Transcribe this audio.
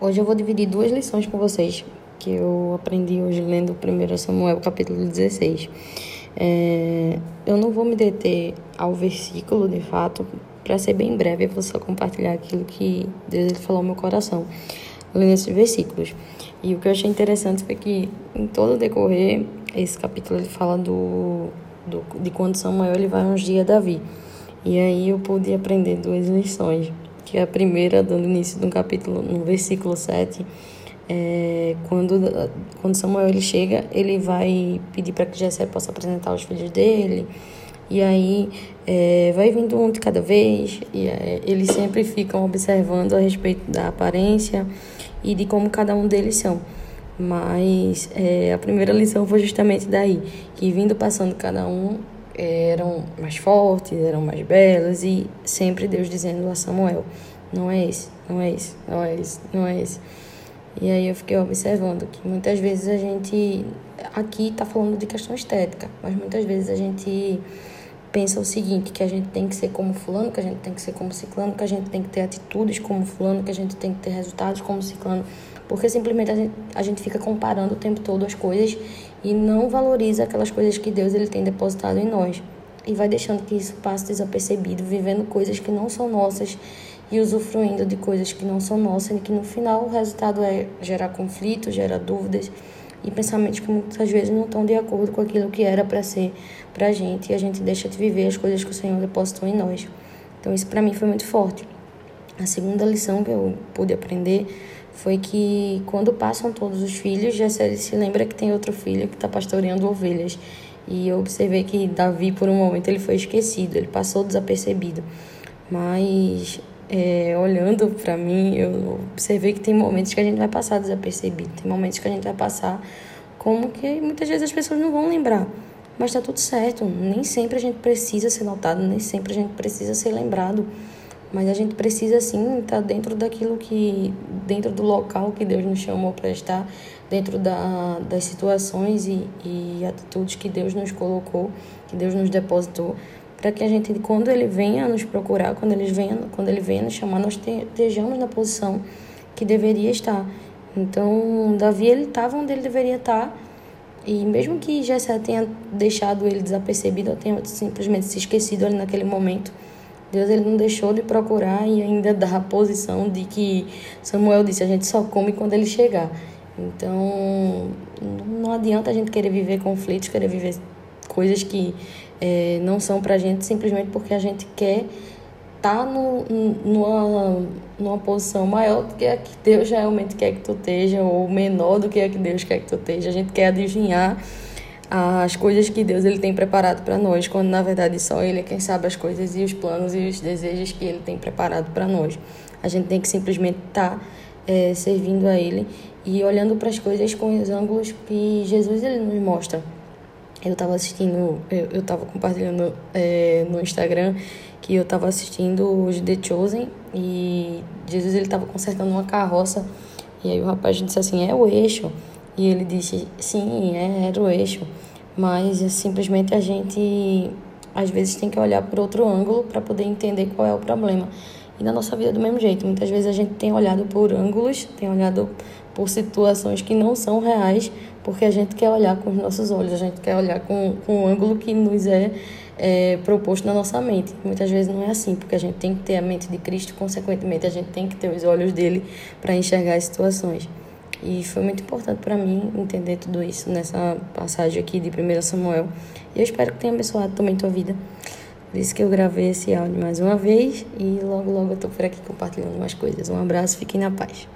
Hoje eu vou dividir duas lições com vocês que eu aprendi hoje lendo 1 Samuel capítulo 16. É, eu não vou me deter ao versículo de fato, para ser bem breve, eu vou só compartilhar aquilo que Deus falou no meu coração, lendo esses versículos. E o que eu achei interessante foi que em todo o decorrer, esse capítulo ele fala do, do de quando Samuel ele vai ungir a Davi. E aí eu pude aprender duas lições que é a primeira, dando início no capítulo, no versículo 7, é, quando, quando Samuel ele chega, ele vai pedir para que Jessé possa apresentar os filhos dele, e aí é, vai vindo um de cada vez, e é, eles sempre ficam observando a respeito da aparência e de como cada um deles são. Mas é, a primeira lição foi justamente daí, que vindo passando cada um, eram mais fortes, eram mais belas e sempre Deus dizendo a Samuel: não é esse, não é esse, não é esse, não é esse. E aí eu fiquei observando que muitas vezes a gente aqui está falando de questão estética, mas muitas vezes a gente pensa o seguinte, que a gente tem que ser como fulano, que a gente tem que ser como ciclano, que a gente tem que ter atitudes como fulano, que a gente tem que ter resultados como ciclano, porque simplesmente a gente, a gente fica comparando o tempo todo as coisas e não valoriza aquelas coisas que Deus ele tem depositado em nós. E vai deixando que isso passe desapercebido, vivendo coisas que não são nossas e usufruindo de coisas que não são nossas e que no final o resultado é gerar conflitos, gerar dúvidas e pensamentos que muitas vezes não estão de acordo com aquilo que era para ser para a gente e a gente deixa de viver as coisas que o Senhor depositou em nós. Então isso para mim foi muito forte. A segunda lição que eu pude aprender foi que quando passam todos os filhos, Jessé se lembra que tem outro filho que está pastoreando ovelhas. E eu observei que Davi, por um momento, ele foi esquecido, ele passou desapercebido. Mas, é, olhando para mim, eu observei que tem momentos que a gente vai passar desapercebido, tem momentos que a gente vai passar como que muitas vezes as pessoas não vão lembrar. Mas está tudo certo, nem sempre a gente precisa ser notado, nem sempre a gente precisa ser lembrado. Mas a gente precisa sim estar dentro daquilo que, dentro do local que Deus nos chamou para estar, dentro da, das situações e, e atitudes que Deus nos colocou, que Deus nos depositou, para que a gente, quando Ele venha nos procurar, quando Ele venha, quando Ele venha nos chamar, nós estejamos na posição que deveria estar. Então, Davi ele estava onde ele deveria estar. E mesmo que Jessé tenha deixado ele desapercebido, ou tenha simplesmente se esquecido ali naquele momento, Deus ele não deixou de procurar e ainda dá a posição de que Samuel disse: a gente só come quando ele chegar. Então, não adianta a gente querer viver conflitos, querer viver coisas que é, não são pra gente simplesmente porque a gente quer estar tá no, numa, numa posição maior do que a que Deus realmente quer que tu esteja, ou menor do que a que Deus quer que tu esteja. A gente quer adivinhar as coisas que Deus ele tem preparado para nós, quando na verdade só Ele é quem sabe as coisas e os planos e os desejos que Ele tem preparado para nós. A gente tem que simplesmente estar tá, é, servindo a Ele e olhando para as coisas com os ângulos que Jesus ele nos mostra. Eu estava assistindo, eu estava compartilhando é, no Instagram que eu estava assistindo os The Chosen e Jesus ele estava consertando uma carroça e aí o rapaz disse assim, é o eixo. E ele disse: sim, é, era o eixo, mas é simplesmente a gente às vezes tem que olhar por outro ângulo para poder entender qual é o problema. E na nossa vida do mesmo jeito, muitas vezes a gente tem olhado por ângulos, tem olhado por situações que não são reais, porque a gente quer olhar com os nossos olhos, a gente quer olhar com, com o ângulo que nos é, é proposto na nossa mente. Muitas vezes não é assim, porque a gente tem que ter a mente de Cristo, consequentemente a gente tem que ter os olhos dele para enxergar as situações. E foi muito importante para mim entender tudo isso nessa passagem aqui de 1 Samuel. E eu espero que tenha abençoado também tua vida. Por isso que eu gravei esse áudio mais uma vez e logo, logo eu tô por aqui compartilhando mais coisas. Um abraço, fiquem na paz.